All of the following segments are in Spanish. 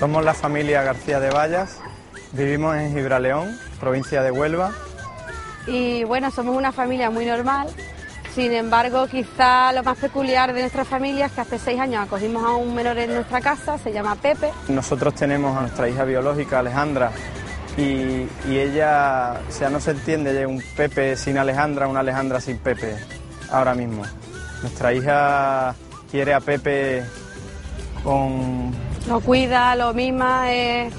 Somos la familia García de Vallas, vivimos en Gibraleón, provincia de Huelva. Y bueno, somos una familia muy normal, sin embargo, quizá lo más peculiar de nuestra familia es que hace seis años acogimos a un menor en nuestra casa, se llama Pepe. Nosotros tenemos a nuestra hija biológica, Alejandra, y, y ella, o sea, no se entiende, un Pepe sin Alejandra, una Alejandra sin Pepe, ahora mismo. Nuestra hija quiere a Pepe con... Lo cuida, lo mima, es,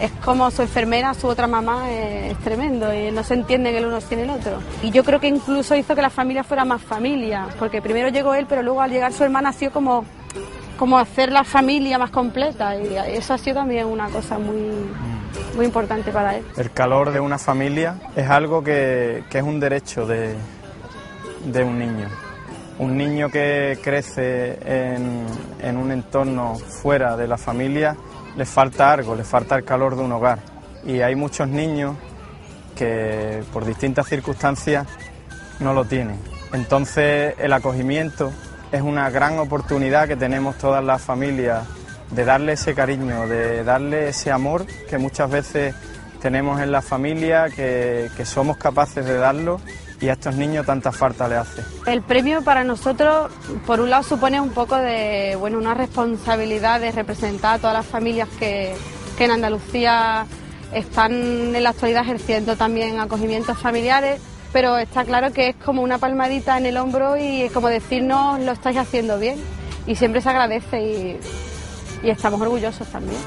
es como su enfermera, su otra mamá, es, tremendo y no se entiende que el uno tiene el otro. Y yo creo que incluso hizo que la familia fuera más familia, porque primero llegó él, pero luego al llegar su hermana ha sido como, como hacer la familia más completa y eso ha sido también una cosa muy, muy importante para él. El calor de una familia es algo que, que es un derecho de, de un niño. Un niño que crece en, un entorno fuera de la familia le falta algo, le falta el calor de un hogar. Y hay muchos niños que por distintas circunstancias no lo tienen. Entonces el acogimiento es una gran oportunidad que tenemos todas las familias de darle ese cariño, de darle ese amor que muchas veces tenemos en la familia, que somos capaces de darlo y a estos niños tanta falta le hace. El premio para nosotros, por un lado, supone un poco de, bueno, una responsabilidad de representar a todas las familias que, que en Andalucía están en la actualidad ejerciendo también acogimientos familiares, pero está claro que es como una palmadita en el hombro y es como decirnos lo estáis haciendo bien y siempre se agradece y, y estamos orgullosos también.